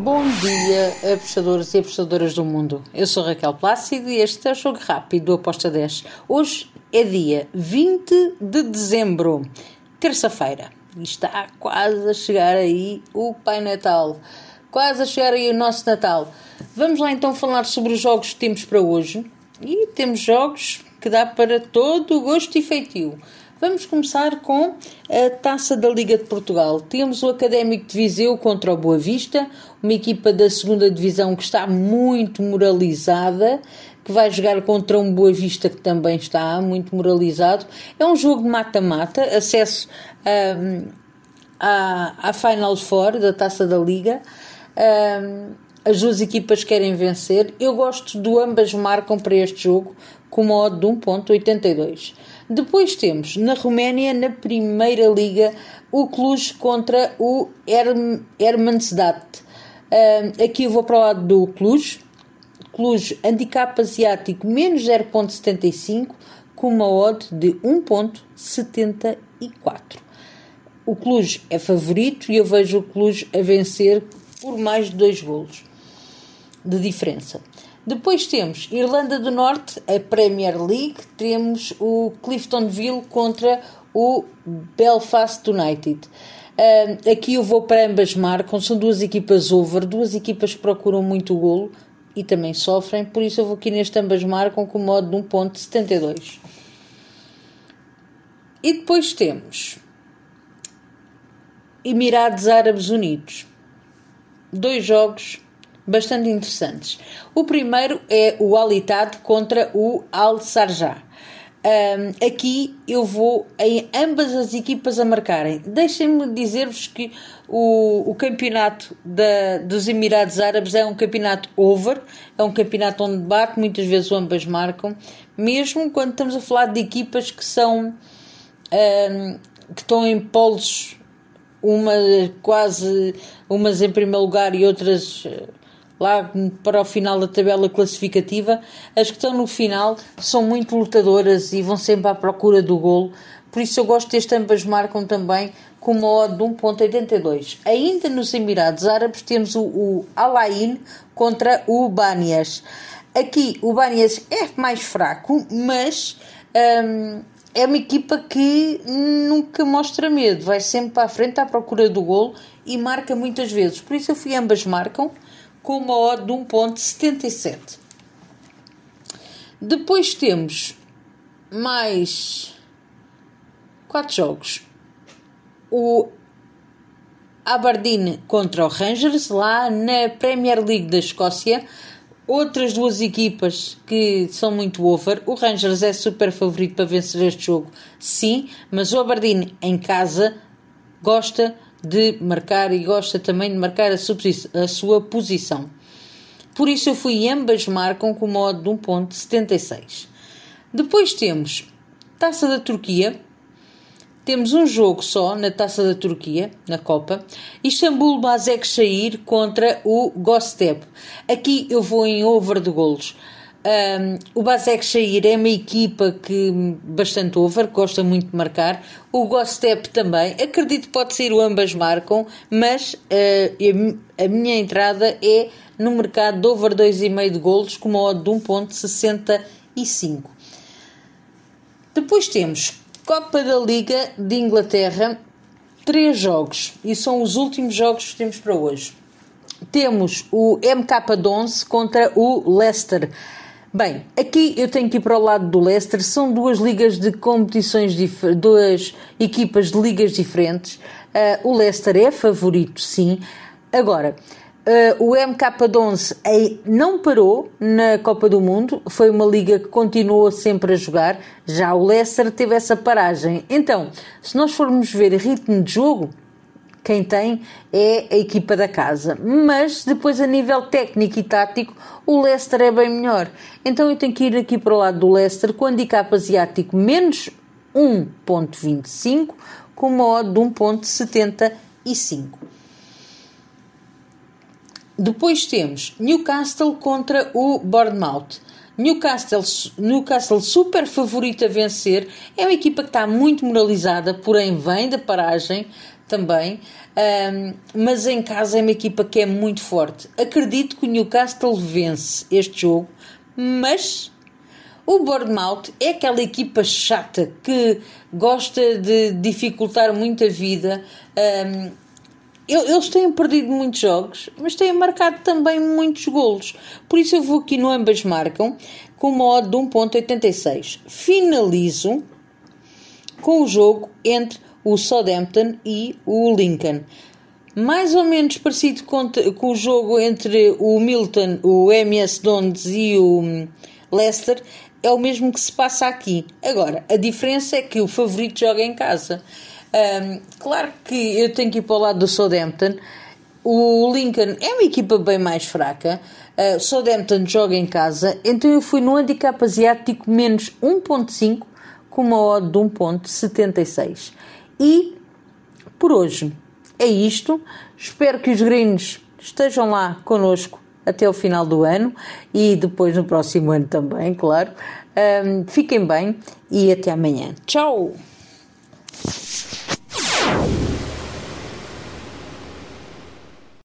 Bom dia, apostadores e apostadoras do mundo. Eu sou Raquel Plácido e este é o Jogo Rápido do Aposta 10. Hoje é dia 20 de dezembro, terça-feira. Está quase a chegar aí o Pai Natal. Quase a chegar aí o nosso Natal. Vamos lá então falar sobre os jogos que temos para hoje. E temos jogos que dá para todo o gosto e feitio. Vamos começar com a Taça da Liga de Portugal. Temos o Académico de Viseu contra o Boa Vista, uma equipa da segunda divisão que está muito moralizada, que vai jogar contra um Boa Vista que também está muito moralizado. É um jogo de mata-mata, acesso um, à, à Final Four da Taça da Liga. Um, as duas equipas querem vencer. Eu gosto do ambas marcam para este jogo com uma odd de 1.82. Depois temos na Roménia, na Primeira Liga, o Cluj contra o Herm Hermannstadt. Uh, aqui eu vou para o lado do Cluj. Cluj, handicap asiático, menos 0.75, com uma odd de 1.74. O Cluj é favorito e eu vejo o Cluj a vencer por mais de dois golos de diferença. Depois temos Irlanda do Norte, a Premier League, temos o Cliftonville contra o Belfast United. Uh, aqui eu vou para ambas marcam, são duas equipas over, duas equipas que procuram muito golo e também sofrem, por isso eu vou aqui neste ambas marcam com modo de 1.72. E depois temos Emirados Árabes Unidos. Dois jogos bastante interessantes. O primeiro é o Alitad contra o Al Sarjah. Um, aqui eu vou em ambas as equipas a marcarem. Deixem-me dizer-vos que o, o campeonato da, dos Emirados Árabes é um campeonato over, é um campeonato onde bate, muitas vezes ambas marcam, mesmo quando estamos a falar de equipas que são um, que estão em polos, uma quase umas em primeiro lugar e outras lá para o final da tabela classificativa, as que estão no final são muito lutadoras e vão sempre à procura do golo. Por isso eu gosto deste ambas marcam também com uma odd de 1.82. Ainda nos Emirados Árabes temos o, o Alain contra o Banias. Aqui o Banias é mais fraco, mas hum, é uma equipa que nunca mostra medo, vai sempre para a frente à procura do golo e marca muitas vezes. Por isso eu fui ambas marcam com uma odd de 1.77. Depois temos mais quatro jogos. O Aberdeen contra o Rangers, lá na Premier League da Escócia. Outras duas equipas que são muito over. O Rangers é super favorito para vencer este jogo, sim, mas o Aberdeen em casa gosta de marcar e gosta também de marcar a, a sua posição. Por isso eu fui ambas marcam com modo de 1.76. Depois temos Taça da Turquia. Temos um jogo só na Taça da Turquia, na Copa. Istambul Başakşehir contra o Gostep. Aqui eu vou em over de golos. Um, o Basek Shair é uma equipa que bastante over, gosta muito de marcar. O Gostep também, acredito que pode ser o ambas marcam, mas uh, a, minha entrada é no mercado de over 2,5 de golos com uma odd de 1.65. Depois temos Copa da Liga de Inglaterra, três jogos e são os últimos jogos que temos para hoje. Temos o MK Dons contra o Leicester. Bem, aqui eu tenho que ir para o lado do Leicester. São duas ligas de competições, duas equipas de ligas diferentes. Uh, o Leicester é favorito, sim. Agora, uh, o MK11 não parou na Copa do Mundo, foi uma liga que continuou sempre a jogar. Já o Leicester teve essa paragem. Então, se nós formos ver ritmo de jogo, quem tem é a equipa da casa. Mas depois, a nível técnico e tático, o Leicester é bem melhor. Então eu tenho que ir aqui para o lado do Leicester com handicap asiático menos 1.25 com uma odd de 1.75. Depois temos Newcastle contra o Bournemouth. Newcastle, Newcastle super favorito a vencer. É uma equipa que está muito moralizada, porém vem da paragem também. Um, mas em casa é uma equipa que é muito forte. Acredito que o Newcastle vence este jogo, mas o Bournemouth é aquela equipa chata que gosta de dificultar muito a vida. Um, eles têm perdido muitos jogos, mas têm marcado também muitos golos. Por isso eu vou aqui no ambas marcam com uma odd de 1.86. Finalizo com o jogo entre o Southampton e o Lincoln. Mais ou menos parecido com, com o jogo entre o Milton, o MS Dons e o Leicester, é o mesmo que se passa aqui. Agora, a diferença é que o favorito joga em casa. Um, claro que eu tenho que ir para o lado do Southampton. O Lincoln é uma equipa bem mais fraca. Uh, Southampton joga em casa, então eu fui no handicap asiático menos 1.5 com uma odd de 1.76. E por hoje é isto. Espero que os gringos estejam lá connosco até o final do ano e depois no próximo ano também, claro. Um, fiquem bem e até amanhã. Tchau! you